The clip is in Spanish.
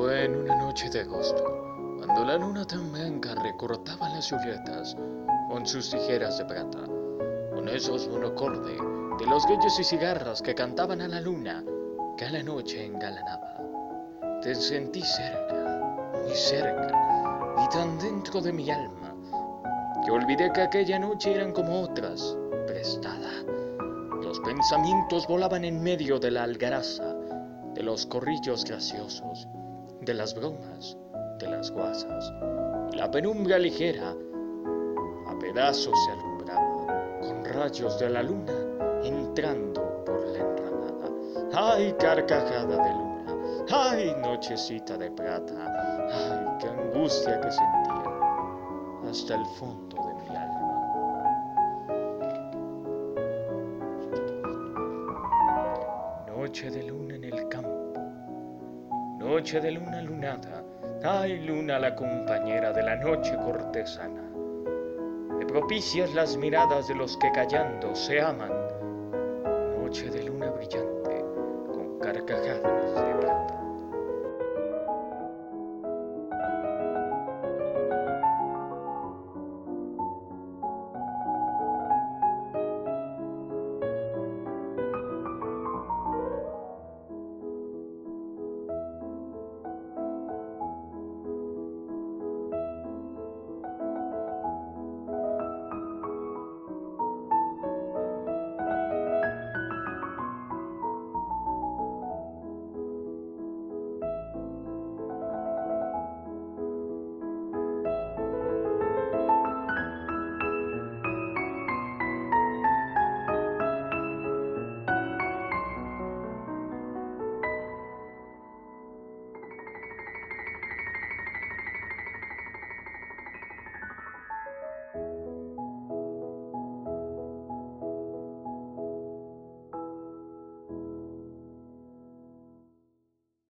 Fue en una noche de agosto, cuando la luna tan blanca recortaba las violetas con sus tijeras de plata, con esos monocorde de los gallos y cigarras que cantaban a la luna que a la noche engalanaba. Te sentí cerca, muy cerca, y tan dentro de mi alma, que olvidé que aquella noche eran como otras, prestada. Los pensamientos volaban en medio de la algaraza, de los corrillos graciosos, de las bromas, de las guasas. La penumbra ligera a pedazos se alumbraba con rayos de la luna entrando por la enramada. ¡Ay, carcajada de luna! ¡Ay, nochecita de plata! ¡Ay, qué angustia que sentía hasta el fondo de mi alma! Noche de luna en el campo noche de luna lunada, ay luna la compañera de la noche cortesana. Me propicias las miradas de los que callando se aman, noche de luna brillante, con carcajadas